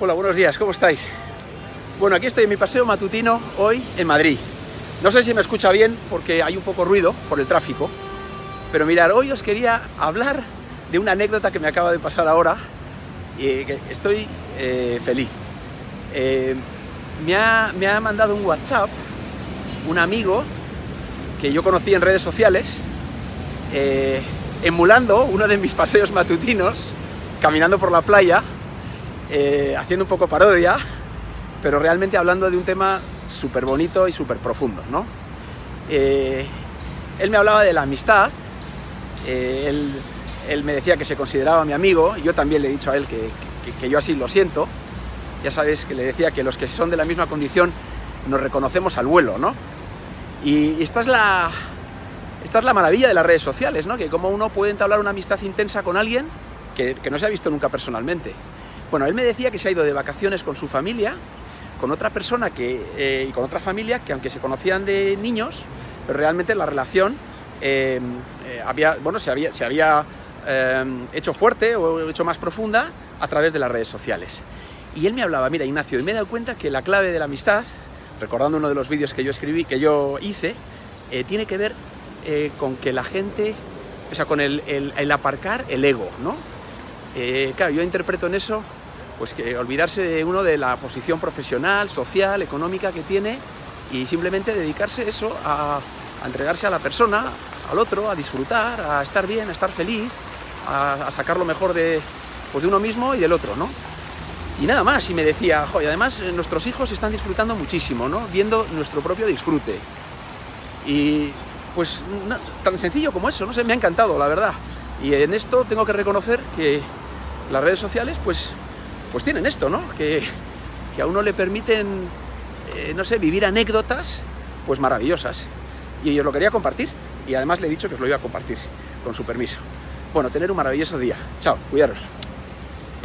Hola, buenos días, ¿cómo estáis? Bueno, aquí estoy en mi paseo matutino hoy en Madrid. No sé si me escucha bien porque hay un poco ruido por el tráfico, pero mirar, hoy os quería hablar de una anécdota que me acaba de pasar ahora y estoy eh, feliz. Eh, me, ha, me ha mandado un WhatsApp un amigo que yo conocí en redes sociales, eh, emulando uno de mis paseos matutinos, caminando por la playa, eh, haciendo un poco parodia, pero realmente hablando de un tema súper bonito y súper profundo, ¿no? Eh, él me hablaba de la amistad, él, él, me decía que se consideraba mi amigo, y yo también le he dicho a él que, que, yo así lo siento, ya sabes que le decía que los que son de la misma condición nos reconocemos al vuelo, ¿no? Y esta es la, esta es la maravilla de las redes sociales, ¿no? Que como uno puede entablar una amistad intensa con alguien que, que, no se ha visto nunca personalmente. Bueno, él me decía que se ha ido de vacaciones con su familia, con otra persona que, eh, y con otra familia que aunque se conocían de niños, pero realmente la relación eh, eh, había, bueno, se había, se había hecho fuerte o hecho más profunda a través de las redes sociales. Y él me hablaba, mira Ignacio, y me he dado cuenta que la clave de la amistad recordando uno de los vídeos que yo escribí, que yo hice, eh, tiene que ver eh, con que la gente, o sea, con el, el, el aparcar el ego, ¿no? Eh, claro, yo interpreto en eso, pues que olvidarse de uno de la posición profesional, social, económica que tiene y simplemente dedicarse eso a, entregarse a la persona, al otro, a disfrutar, a estar bien, a estar feliz, a, sacar lo mejor de, pues de uno mismo y del otro, ¿no? Y nada más, y me decía, jo, además nuestros hijos están disfrutando muchísimo, ¿no? Viendo nuestro propio disfrute. Y pues tan sencillo como eso, no sé, me ha encantado, la verdad. Y en esto tengo que reconocer que las redes sociales, pues, pues tienen esto, ¿no? Que, que a uno le permiten, eh, no sé, vivir anécdotas, pues maravillosas. Y yo lo quería compartir, y además le he dicho que os lo iba a compartir, con su permiso. Bueno, tener un maravilloso día. Chao, cuidaros.